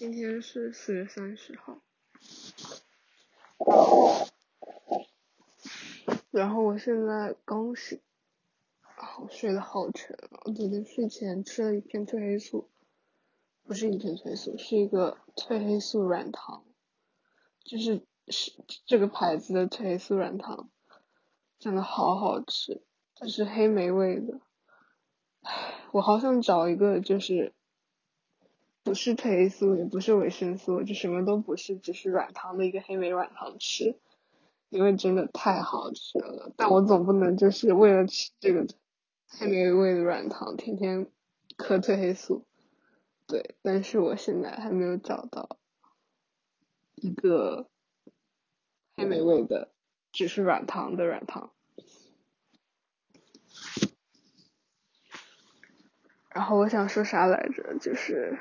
今天是四月三十号，然后我现在刚醒，我睡得好沉。我昨天睡前吃了一片褪黑素，不是一片褪黑素，是一个褪黑素软糖，就是是这个牌子的褪黑素软糖，真的好好吃，它是黑莓味的。唉，我好想找一个就是。不是褪黑素，也不是维生素，就什么都不是，只是软糖的一个黑莓软糖吃，因为真的太好吃了。但我总不能就是为了吃这个黑莓味的软糖，天天嗑褪黑素。对，但是我现在还没有找到一个黑莓味的，只是软糖的软糖。然后我想说啥来着，就是。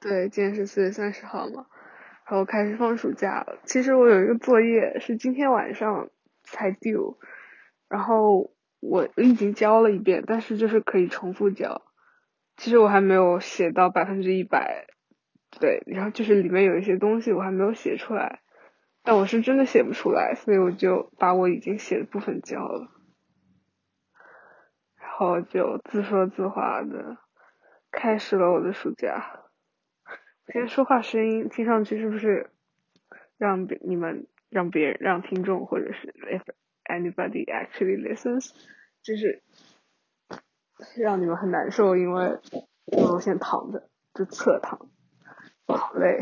对，今天是四月三十号嘛，然后开始放暑假了。其实我有一个作业是今天晚上才 due，然后我已经交了一遍，但是就是可以重复交。其实我还没有写到百分之一百，对，然后就是里面有一些东西我还没有写出来，但我是真的写不出来，所以我就把我已经写的部分交了，然后就自说自话的开始了我的暑假。现在说话声音听上去是不是让你们让别人让听众或者是 if anybody actually listens，就是让你们很难受，因为我现在躺着就侧躺，好累。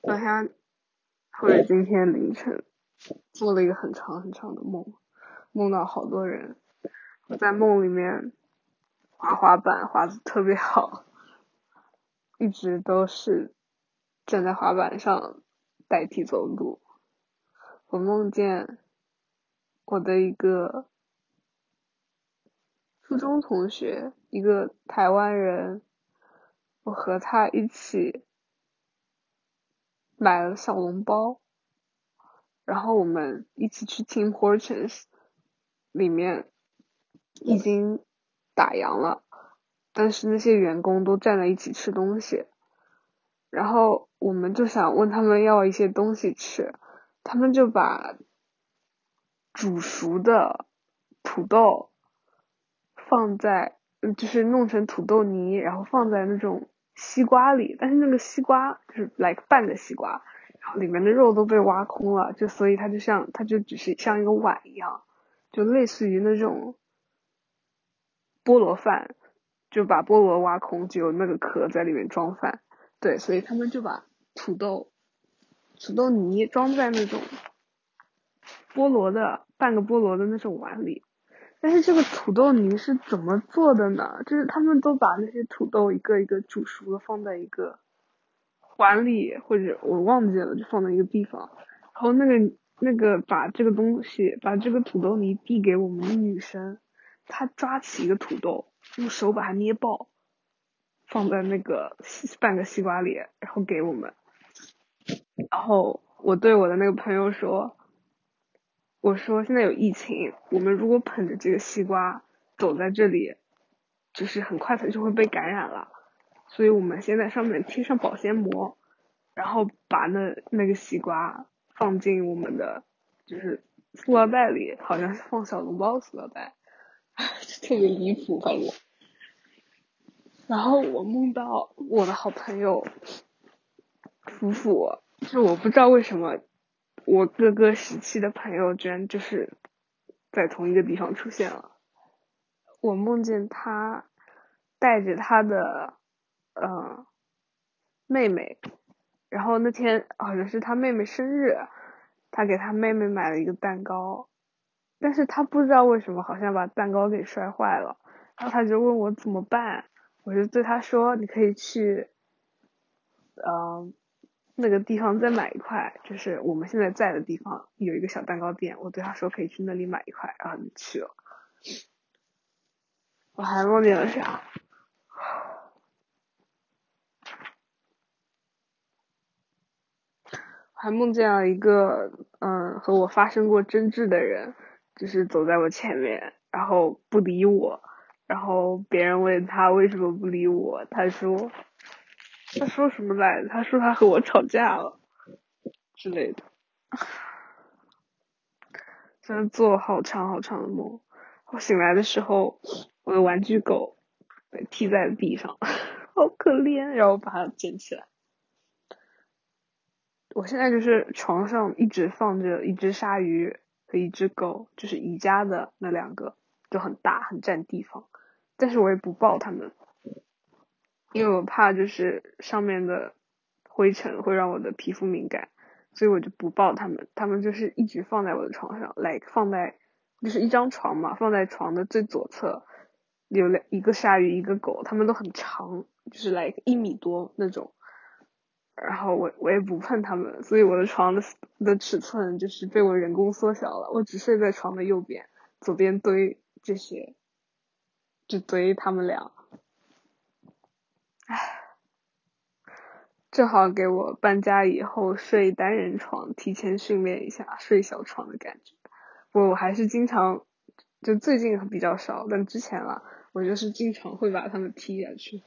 昨天或者今天凌晨做了一个很长很长的梦，梦到好多人，我在梦里面。滑滑板滑的特别好，一直都是站在滑板上代替走路。我梦见我的一个初中同学，一个台湾人，我和他一起买了小笼包，然后我们一起去 Tim Hortons，里面已经。打烊了，但是那些员工都站在一起吃东西，然后我们就想问他们要一些东西吃，他们就把煮熟的土豆放在，就是弄成土豆泥，然后放在那种西瓜里，但是那个西瓜就是来半个西瓜，然后里面的肉都被挖空了，就所以它就像它就只是像一个碗一样，就类似于那种。菠萝饭，就把菠萝挖空，只有那个壳在里面装饭。对，所以他们就把土豆、土豆泥装在那种菠萝的半个菠萝的那种碗里。但是这个土豆泥是怎么做的呢？就是他们都把那些土豆一个一个煮熟了，放在一个碗里，或者我忘记了，就放在一个地方。然后那个那个把这个东西，把这个土豆泥递给我们的女生。他抓起一个土豆，用手把它捏爆，放在那个半个西瓜里，然后给我们。然后我对我的那个朋友说：“我说现在有疫情，我们如果捧着这个西瓜走在这里，就是很快它就会被感染了。所以我们先在上面贴上保鲜膜，然后把那那个西瓜放进我们的就是塑料袋里，好像是放小笼包塑料袋。” 特别离谱，反正。然后我梦到我的好朋友夫妇，就是我不知道为什么我各个时期的朋友居然就是在同一个地方出现了。我梦见他带着他的呃妹妹，然后那天好像是他妹妹生日，他给他妹妹买了一个蛋糕。但是他不知道为什么，好像把蛋糕给摔坏了，然后他就问我怎么办，我就对他说，你可以去，嗯，那个地方再买一块，就是我们现在在的地方有一个小蛋糕店，我对他说可以去那里买一块，然后就去了。我还梦见了啥？还梦见了一个嗯和我发生过争执的人。就是走在我前面，然后不理我，然后别人问他为什么不理我，他说，他说什么来着？他说他和我吵架了之类的。真的做了好长好长的梦。我醒来的时候，我的玩具狗被踢在了地上，好可怜。然后把它捡起来。我现在就是床上一直放着一只鲨鱼和一只狗，就是宜家的那两个，就很大很占地方。但是我也不抱它们，因为我怕就是上面的灰尘会让我的皮肤敏感，所以我就不抱它们。它们就是一直放在我的床上，like 放在就是一张床嘛，放在床的最左侧，有两一个鲨鱼一个狗，它们都很长，就是 like 一米多那种。然后我我也不碰它们，所以我的床的的尺寸就是被我人工缩小了。我只睡在床的右边，左边堆这些，就堆他们俩。唉，正好给我搬家以后睡单人床提前训练一下睡小床的感觉。我我还是经常，就最近比较少，但之前啊，我就是经常会把他们踢下去。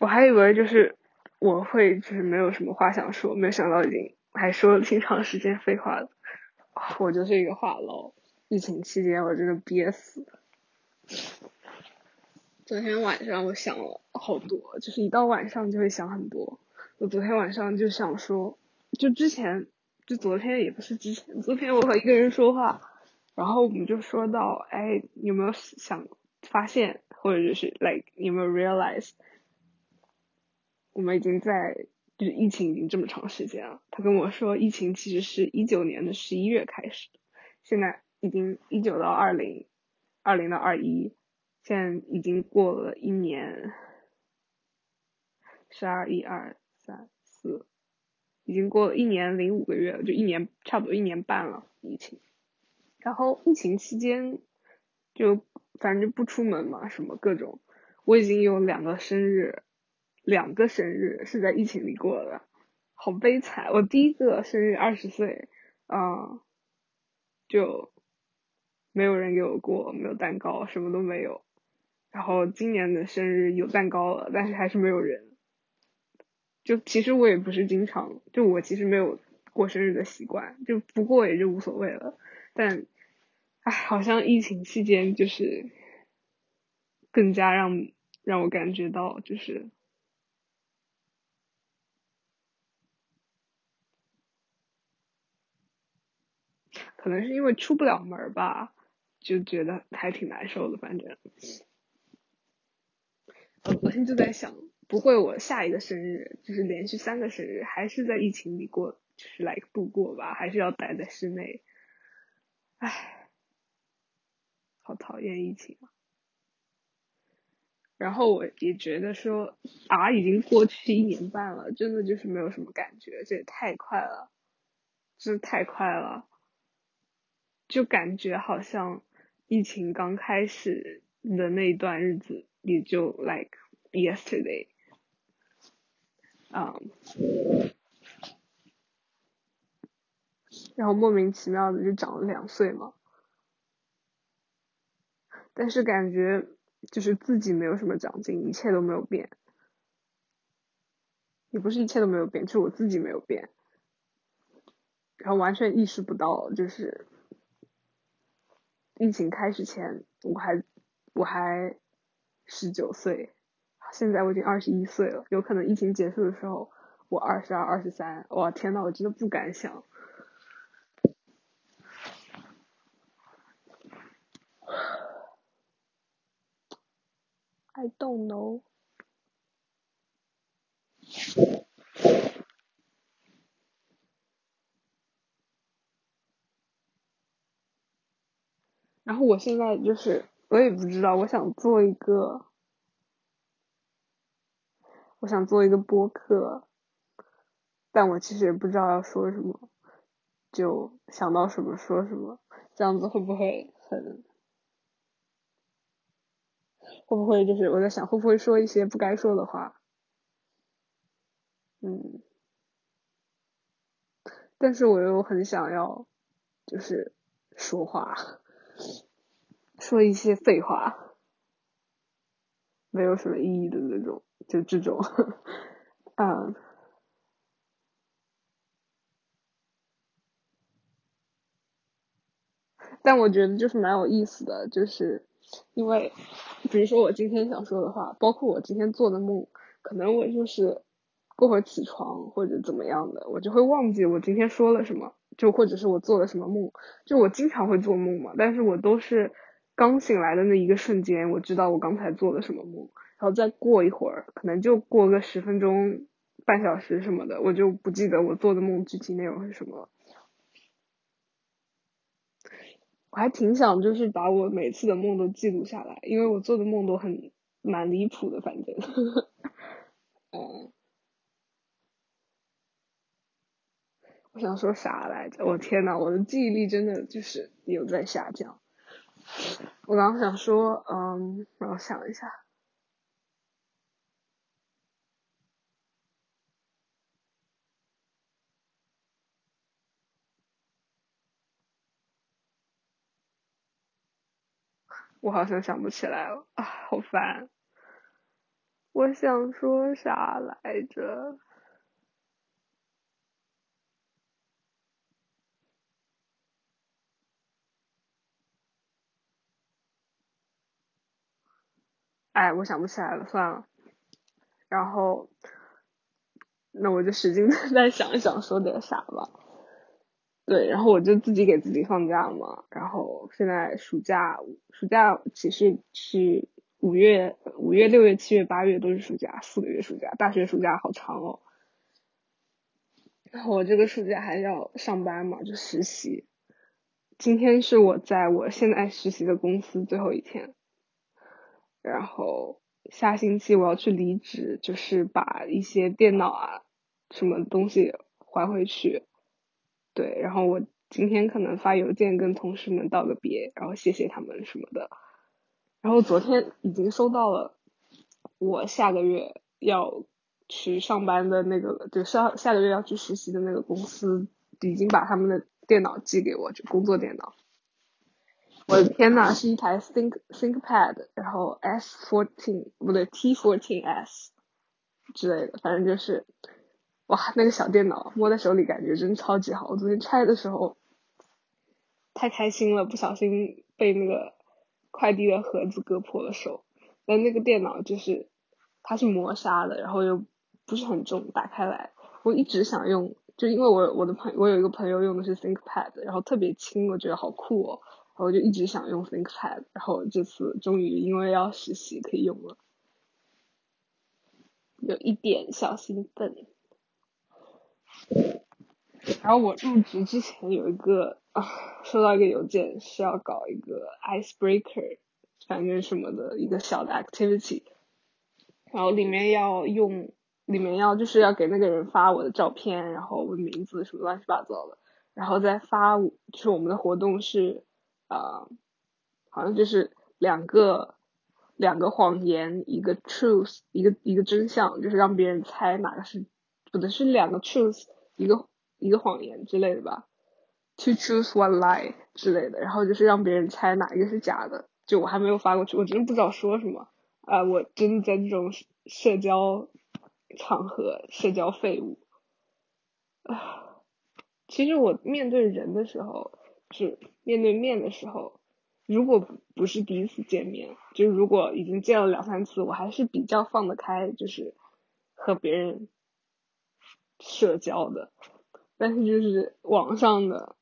我还以为就是我会就是没有什么话想说，没想到已经还说了挺长时间废话了。我就是一个话痨，疫情期间我真的憋死。昨天晚上我想了好多，就是一到晚上就会想很多。我昨天晚上就想说，就之前就昨天也不是之前，昨天我和一个人说话，然后我们就说到，哎，有没有想发现，或者就是 like 有没有 realize？我们已经在，就是疫情已经这么长时间了。他跟我说，疫情其实是一九年的十一月开始，现在已经一九到二零，二零到二一，现在已经过了一年，十二一二三四，已经过了一年零五个月了，就一年差不多一年半了疫情。然后疫情期间，就反正不出门嘛，什么各种，我已经有两个生日。两个生日是在疫情里过的，好悲惨。我第一个生日二十岁，啊，就没有人给我过，没有蛋糕，什么都没有。然后今年的生日有蛋糕了，但是还是没有人。就其实我也不是经常，就我其实没有过生日的习惯，就不过也就无所谓了。但，唉，好像疫情期间就是更加让让我感觉到就是。可能是因为出不了门吧，就觉得还挺难受的。反正，我昨天就在想，不会我下一个生日就是连续三个生日还是在疫情里过，就是来度过吧，还是要待在室内。唉，好讨厌疫情啊！然后我也觉得说啊，已经过去一年半了，真的就是没有什么感觉，这也太快了，真的太快了。就感觉好像疫情刚开始的那一段日子，也就 like yesterday，嗯，然后莫名其妙的就长了两岁嘛，但是感觉就是自己没有什么长进，一切都没有变，也不是一切都没有变，就是我自己没有变，然后完全意识不到就是。疫情开始前，我还我还十九岁，现在我已经二十一岁了。有可能疫情结束的时候，我二十二、二十三。哇，天呐，我真的不敢想。I don't know。我现在就是，我也不知道，我想做一个，我想做一个播客，但我其实也不知道要说什么，就想到什么说什么，这样子会不会很，会不会就是我在想会不会说一些不该说的话，嗯，但是我又很想要，就是。说话，说一些废话，没有什么意义的那种，就这种，嗯。但我觉得就是蛮有意思的，就是因为，比如说我今天想说的话，包括我今天做的梦，可能我就是过会儿起床或者怎么样的，我就会忘记我今天说了什么，就或者是我做了什么梦，就我经常会做梦嘛，但是我都是刚醒来的那一个瞬间，我知道我刚才做了什么梦，然后再过一会儿，可能就过个十分钟、半小时什么的，我就不记得我做的梦具体内容是什么了。我还挺想就是把我每次的梦都记录下来，因为我做的梦都很蛮离谱的，反正，嗯，我想说啥来着？我天呐，我的记忆力真的就是有在下降。我刚想说，嗯，让我想一下。我好像想不起来了啊，好烦！我想说啥来着？哎，我想不起来了，算了。然后，那我就使劲再想一想，说点啥吧。对，然后我就自己给自己放假嘛。然后现在暑假，暑假其实是五月、五月、六月、七月、八月都是暑假，四个月暑假。大学暑假好长哦。然后我这个暑假还要上班嘛，就实习。今天是我在我现在实习的公司最后一天。然后下星期我要去离职，就是把一些电脑啊什么东西还回去。对，然后我今天可能发邮件跟同事们道个别，然后谢谢他们什么的。然后昨天已经收到了我下个月要去上班的那个，就下下个月要去实习的那个公司，已经把他们的电脑寄给我，就工作电脑。我的天呐，是一台 Think ThinkPad，然后 S fourteen 不对 T fourteen S 之类的，反正就是。哇，那个小电脑摸在手里感觉真超级好。我昨天拆的时候太开心了，不小心被那个快递的盒子割破了手。但那个电脑就是它是磨砂的，然后又不是很重，打开来我一直想用，就因为我我的朋我有一个朋友用的是 ThinkPad，然后特别轻，我觉得好酷哦，我就一直想用 ThinkPad，然后这次终于因为要实习可以用了，有一点小兴奋。然后我入职之前有一个啊，收到一个邮件是要搞一个 icebreaker，反正什么的一个小的 activity，然后里面要用，里面要就是要给那个人发我的照片，然后我的名字什么乱七八糟的，然后再发，就是我们的活动是啊，好像就是两个两个谎言，一个 truth，一个一个真相，就是让别人猜哪个是。不对，是两个 truth，一个一个谎言之类的吧，to choose one lie 之类的，然后就是让别人猜哪一个是假的。就我还没有发过去，我真的不知道说什么啊！我真的在这种社交场合，社交废物啊。其实我面对人的时候，是面对面的时候，如果不是第一次见面，就如果已经见了两三次，我还是比较放得开，就是和别人。社交的，但是就是网上的，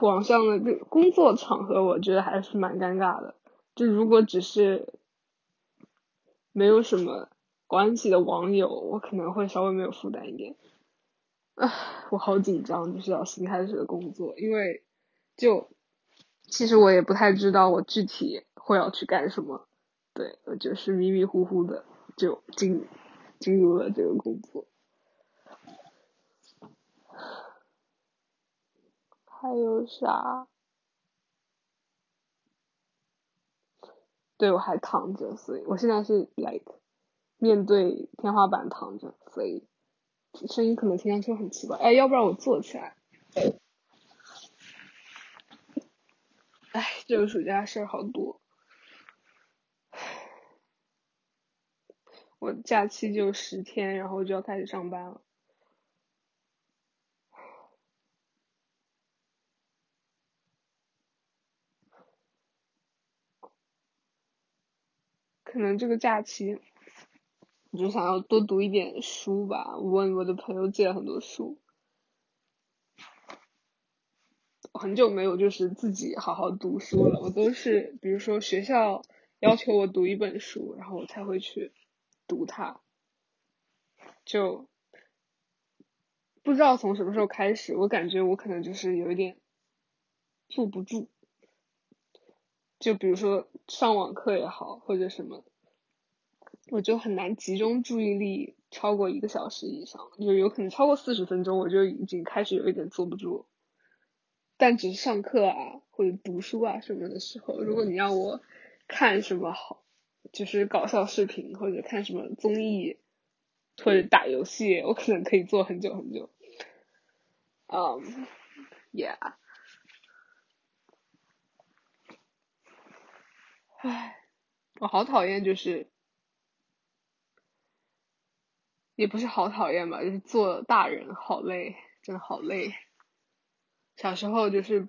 网上的就工作场合，我觉得还是蛮尴尬的。就如果只是没有什么关系的网友，我可能会稍微没有负担一点。啊，我好紧张，就是要新开始的工作，因为就其实我也不太知道我具体会要去干什么，对，我就是迷迷糊糊的就进进入了这个工作。还有啥？对，我还躺着，所以我现在是 like 面对天花板躺着，所以声音可能听上去很奇怪。哎，要不然我坐起来。哎，这个暑假事儿好多。我假期就十天，然后就要开始上班了。可能这个假期，我就想要多读一点书吧。我问我的朋友借了很多书，很久没有就是自己好好读书了。我都是比如说学校要求我读一本书，然后我才会去读它。就不知道从什么时候开始，我感觉我可能就是有一点坐不住。就比如说上网课也好，或者什么，我就很难集中注意力超过一个小时以上，就有可能超过四十分钟，我就已经开始有一点坐不住。但只是上课啊或者读书啊什么的时候，如果你让我看什么好，就是搞笑视频或者看什么综艺或者打游戏，我可能可以坐很久很久。嗯，Yeah。唉，我好讨厌，就是也不是好讨厌吧，就是做大人好累，真的好累。小时候就是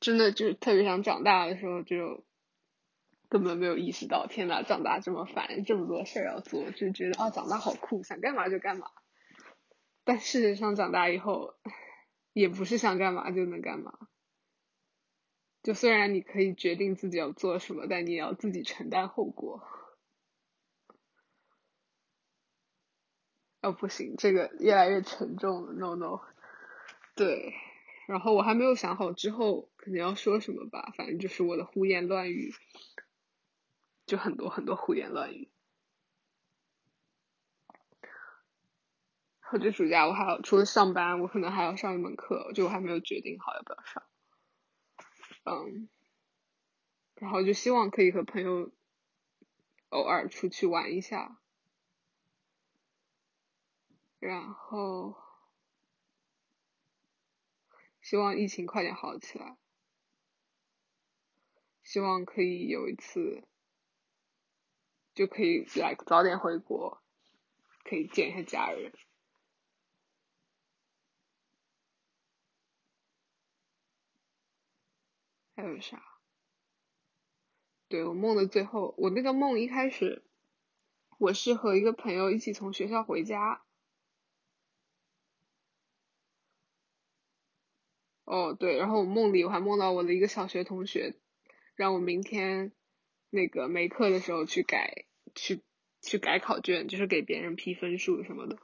真的就是特别想长大的时候，就根本没有意识到，天呐，长大这么烦，这么多事儿要做，就觉得啊，长大好酷，想干嘛就干嘛。但事实上，长大以后也不是想干嘛就能干嘛。就虽然你可以决定自己要做什么，但你也要自己承担后果。哦，不行，这个越来越沉重了。No No，对，然后我还没有想好之后可能要说什么吧，反正就是我的胡言乱语，就很多很多胡言乱语。或者暑假我还要除了上班，我可能还要上一门课，就我还没有决定好要不要上。嗯，然后就希望可以和朋友偶尔出去玩一下，然后希望疫情快点好起来，希望可以有一次就可以来早点回国，可以见一下家人。还有啥？对我梦的最后，我那个梦一开始，我是和一个朋友一起从学校回家。哦，对，然后我梦里我还梦到我的一个小学同学，让我明天那个没课的时候去改，去去改考卷，就是给别人批分数什么的。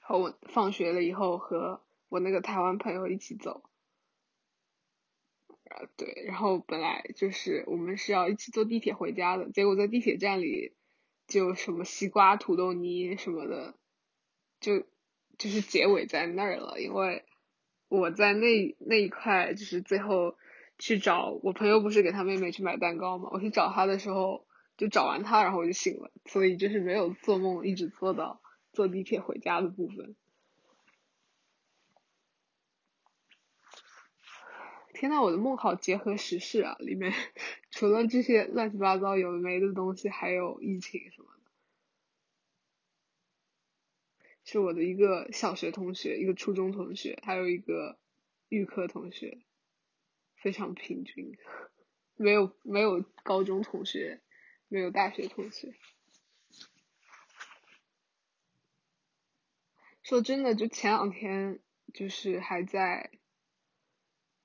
然后我放学了以后和我那个台湾朋友一起走。啊对，然后本来就是我们是要一起坐地铁回家的，结果在地铁站里就什么西瓜、土豆泥什么的，就就是结尾在那儿了。因为我在那那一块就是最后去找我朋友，不是给他妹妹去买蛋糕嘛？我去找他的时候就找完他，然后我就醒了，所以就是没有做梦一直做到坐地铁回家的部分。天呐，我的梦好结合时事啊！里面 除了这些乱七八糟有的没的东西，还有疫情什么的。是我的一个小学同学，一个初中同学，还有一个预科同学，非常平均，没有没有高中同学，没有大学同学。说真的，就前两天就是还在。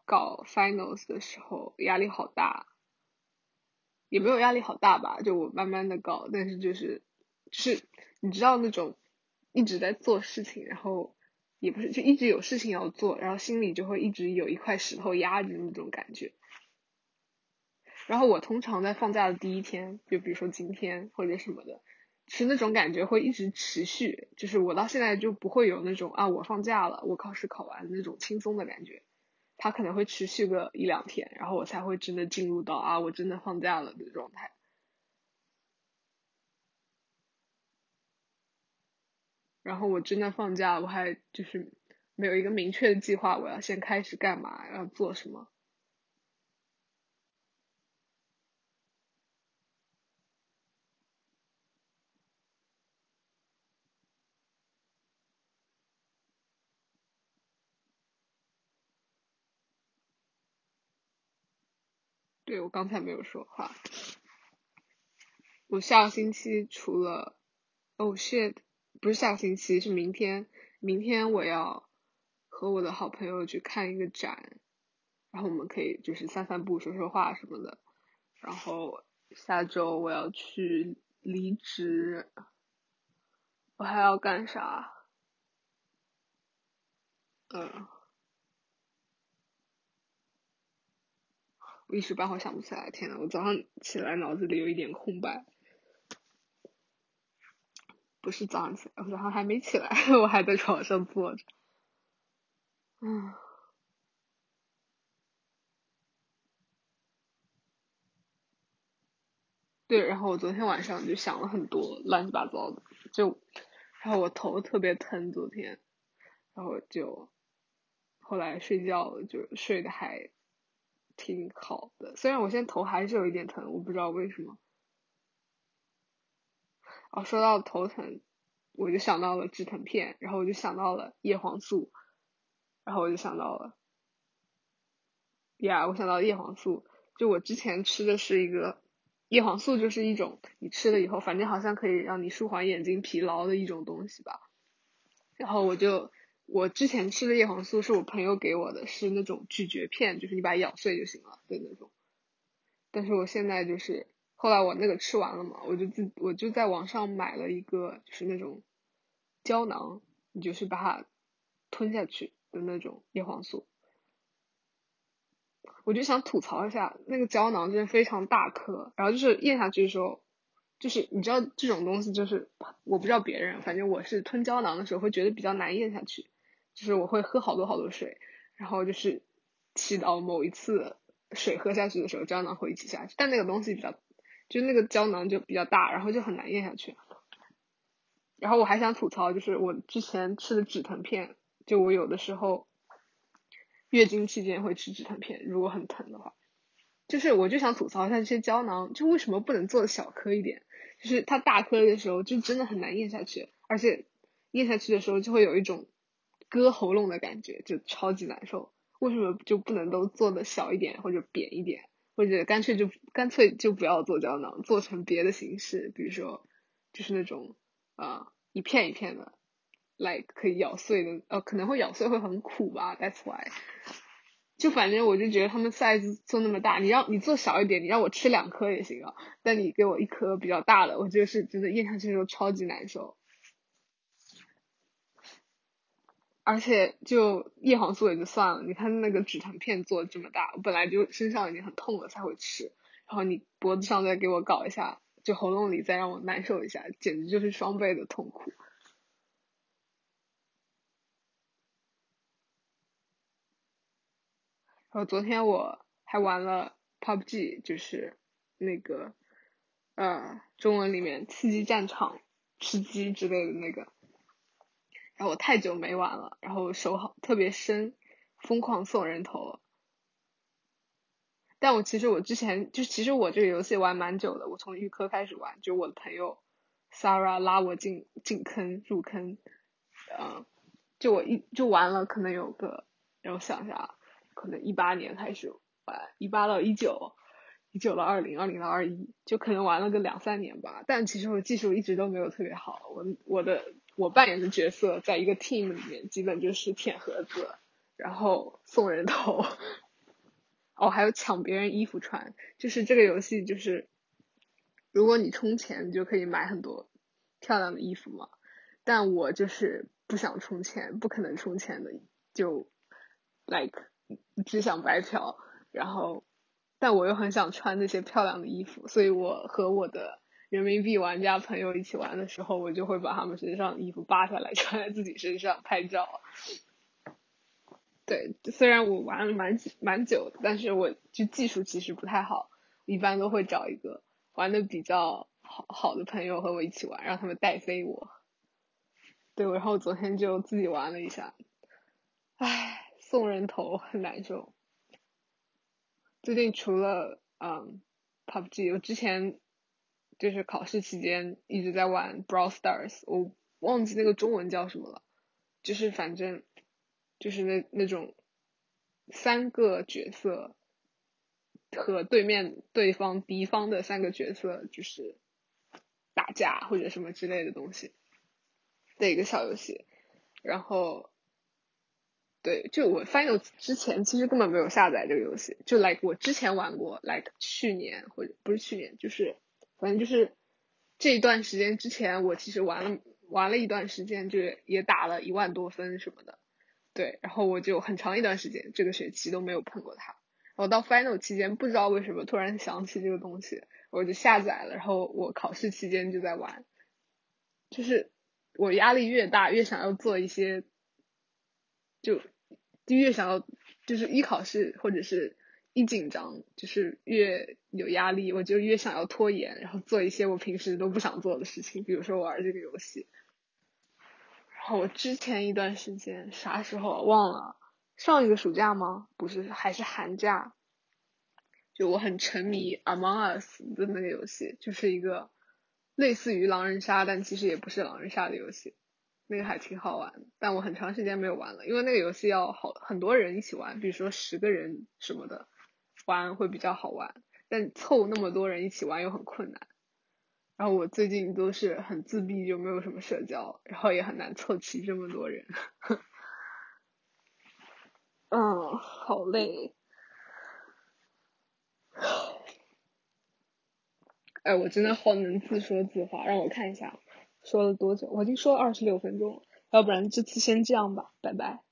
搞 finals 的时候压力好大，也没有压力好大吧，就我慢慢的搞，但是就是就是，你知道那种一直在做事情，然后也不是就一直有事情要做，然后心里就会一直有一块石头压着那种感觉。然后我通常在放假的第一天，就比如说今天或者什么的，是那种感觉会一直持续，就是我到现在就不会有那种啊我放假了，我考试考完那种轻松的感觉。它可能会持续个一两天，然后我才会真的进入到啊，我真的放假了的状态。然后我真的放假，我还就是没有一个明确的计划，我要先开始干嘛，要做什么？对，我刚才没有说话。我下个星期除了，哦 shit。不是下个星期，是明天。明天我要和我的好朋友去看一个展，然后我们可以就是散散步、说说话什么的。然后下周我要去离职，我还要干啥？嗯。我一时半会想不起来，天呐，我早上起来脑子里有一点空白。不是早上起来，我早上还没起来，我还在床上坐着。嗯。对，然后我昨天晚上就想了很多乱七八糟的，就，然后我头特别疼，昨天，然后就，后来睡觉就睡得还。挺好的，虽然我现在头还是有一点疼，我不知道为什么。哦，说到头疼，我就想到了止疼片，然后我就想到了叶黄素，然后我就想到了，呀，我想到叶黄素，就我之前吃的是一个叶黄素，就是一种你吃了以后，反正好像可以让你舒缓眼睛疲劳的一种东西吧，然后我就。我之前吃的叶黄素是我朋友给我的，是那种咀嚼片，就是你把它咬碎就行了的那种。但是我现在就是，后来我那个吃完了嘛，我就自我就在网上买了一个，就是那种胶囊，你就是把它吞下去的那种叶黄素。我就想吐槽一下，那个胶囊真的非常大颗，然后就是咽下去的时候，就是你知道这种东西就是，我不知道别人，反正我是吞胶囊的时候会觉得比较难咽下去。就是我会喝好多好多水，然后就是祈祷某一次水喝下去的时候，胶囊会一起下去。但那个东西比较，就那个胶囊就比较大，然后就很难咽下去。然后我还想吐槽，就是我之前吃的止疼片，就我有的时候月经期间会吃止疼片，如果很疼的话，就是我就想吐槽一下这些胶囊，就为什么不能做的小颗一点？就是它大颗的时候就真的很难咽下去，而且咽下去的时候就会有一种。割喉咙的感觉就超级难受，为什么就不能都做的小一点或者扁一点，或者干脆就干脆就不要做胶囊，做成别的形式，比如说就是那种啊一片一片的来可以咬碎的，呃可能会咬碎会很苦吧，That's why。就反正我就觉得他们 size 做那么大，你让你做小一点，你让我吃两颗也行啊，但你给我一颗比较大的，我就是真的咽下去的时候超级难受。而且就叶黄素也就算了，你看那个止疼片做这么大，我本来就身上已经很痛了才会吃，然后你脖子上再给我搞一下，就喉咙里再让我难受一下，简直就是双倍的痛苦。然后昨天我还玩了 PUBG，就是那个呃中文里面刺激战场、吃鸡之类的那个。然后我太久没玩了，然后手好特别生，疯狂送人头。但我其实我之前就其实我这个游戏玩蛮久的，我从预科开始玩，就我的朋友 Sarah 拉我进进坑入坑，嗯，就我一就玩了可能有个让我想一下，可能一八年开始玩，一八到一九，一九到二零，二零到二一，就可能玩了个两三年吧。但其实我技术一直都没有特别好，我我的。我扮演的角色在一个 team 里面，基本就是舔盒子，然后送人头，哦，还有抢别人衣服穿。就是这个游戏，就是如果你充钱，你就可以买很多漂亮的衣服嘛。但我就是不想充钱，不可能充钱的，就 like 只想白嫖。然后，但我又很想穿那些漂亮的衣服，所以我和我的。人民币玩家朋友一起玩的时候，我就会把他们身上的衣服扒下来穿在自己身上拍照。对，虽然我玩了蛮蛮久，但是我就技术其实不太好，一般都会找一个玩的比较好好的朋友和我一起玩，让他们带飞我。对，然后昨天就自己玩了一下，唉，送人头很难受。最近除了嗯，PUBG，我之前。就是考试期间一直在玩 Brawl Stars，我忘记那个中文叫什么了，就是反正就是那那种三个角色和对面对方敌方的三个角色就是打架或者什么之类的东西的一个小游戏。然后，对，就我 Final 之前其实根本没有下载这个游戏，就 like 我之前玩过，like 去年或者不是去年，就是反正就是这一段时间之前，我其实玩了玩了一段时间，就也打了一万多分什么的。对，然后我就很长一段时间这个学期都没有碰过它。我到 final 期间不知道为什么突然想起这个东西，我就下载了，然后我考试期间就在玩。就是我压力越大，越想要做一些，就就越想要，就是一考试或者是一紧张，就是越有压力，我就越想要拖延，然后做一些我平时都不想做的事情，比如说玩这个游戏。然后我之前一段时间啥时候忘了，上一个暑假吗？不是，还是寒假。就我很沉迷《Among Us》的那个游戏，就是一个类似于狼人杀，但其实也不是狼人杀的游戏。那个还挺好玩，但我很长时间没有玩了，因为那个游戏要好很多人一起玩，比如说十个人什么的玩会比较好玩，但凑那么多人一起玩又很困难。然后我最近都是很自闭，就没有什么社交，然后也很难凑齐这么多人。嗯，好累。哎，我真的好能自说自话，让我看一下，说了多久？我已经说了二十六分钟了，要不然这次先这样吧，拜拜。